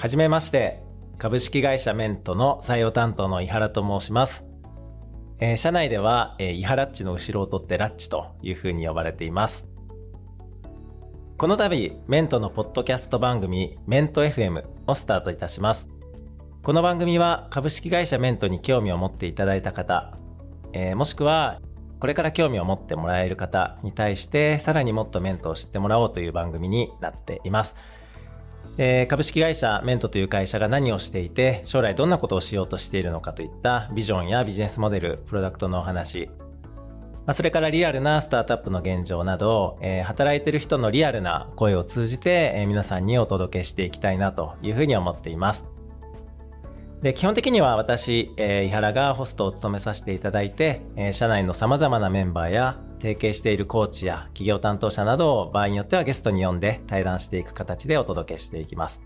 はじめまして、株式会社メントの採用担当の井原と申します。えー、社内では、えー、井原っちの後ろを取ってラッチというふうに呼ばれています。この度、メントのポッドキャスト番組、メント FM をスタートいたします。この番組は株式会社メントに興味を持っていただいた方、えー、もしくはこれから興味を持ってもらえる方に対してさらにもっとメントを知ってもらおうという番組になっています。えー、株式会社メントという会社が何をしていて将来どんなことをしようとしているのかといったビジョンやビジネスモデル、プロダクトのお話、まあそれからリアルなスタートアップの現状など、えー、働いてる人のリアルな声を通じて、えー、皆さんにお届けしていきたいなというふうに思っています。で、基本的には私、えー、井原がホストを務めさせていただいて、えー、社内の様々なメンバーや、提携しているコーチや企業担当者などを場合によってはゲストに呼んで対談していく形でお届けしていきます。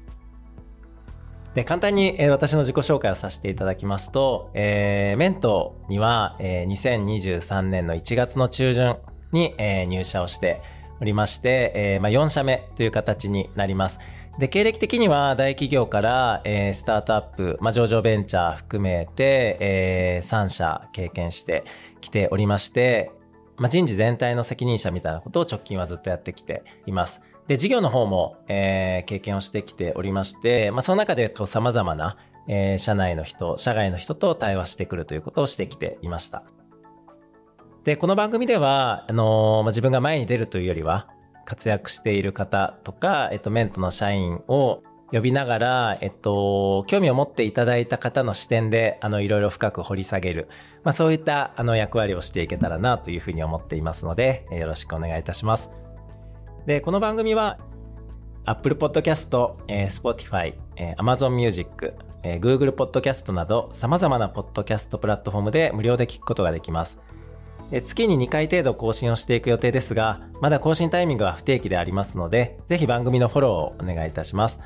で、簡単に、え、私の自己紹介をさせていただきますと、えー、メントには、えー、2023年の1月の中旬に、えー、入社をしておりまして、えーまあ、4社目という形になります。で、経歴的には大企業から、えー、スタートアップ、まあ、上場ベンチャー含めて、えー、3社経験してきておりまして、まあ、人事全体の責任者みたいなことを直近はずっとやってきています。で、事業の方も、えー、経験をしてきておりまして、まあ、その中でこう様々な、えー、社内の人、社外の人と対話してくるということをしてきていました。で、この番組では、あのー、まあ、自分が前に出るというよりは、活躍している方とか、えっと、メントの社員を呼びながら、えっと、興味を持っていただいた方の視点で、いろいろ深く掘り下げる、まあ、そういった、あの、役割をしていけたらな、というふうに思っていますので、よろしくお願いいたします。で、この番組は、Apple Podcast、えー、Spotify、えー、Amazon Music、えー、Google Podcast など様々なポッドキャストプラットフォームで無料で聞くことができます。月に2回程度更新をしていく予定ですが、まだ更新タイミングは不定期でありますので、ぜひ番組のフォローをお願いいたします。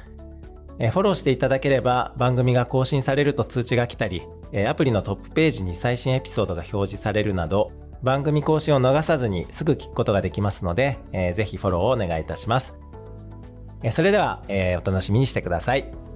フォローしていただければ番組が更新されると通知が来たり、アプリのトップページに最新エピソードが表示されるなど、番組更新を逃さずにすぐ聞くことができますので、ぜひフォローをお願いいたします。それでは、お楽しみにしてください。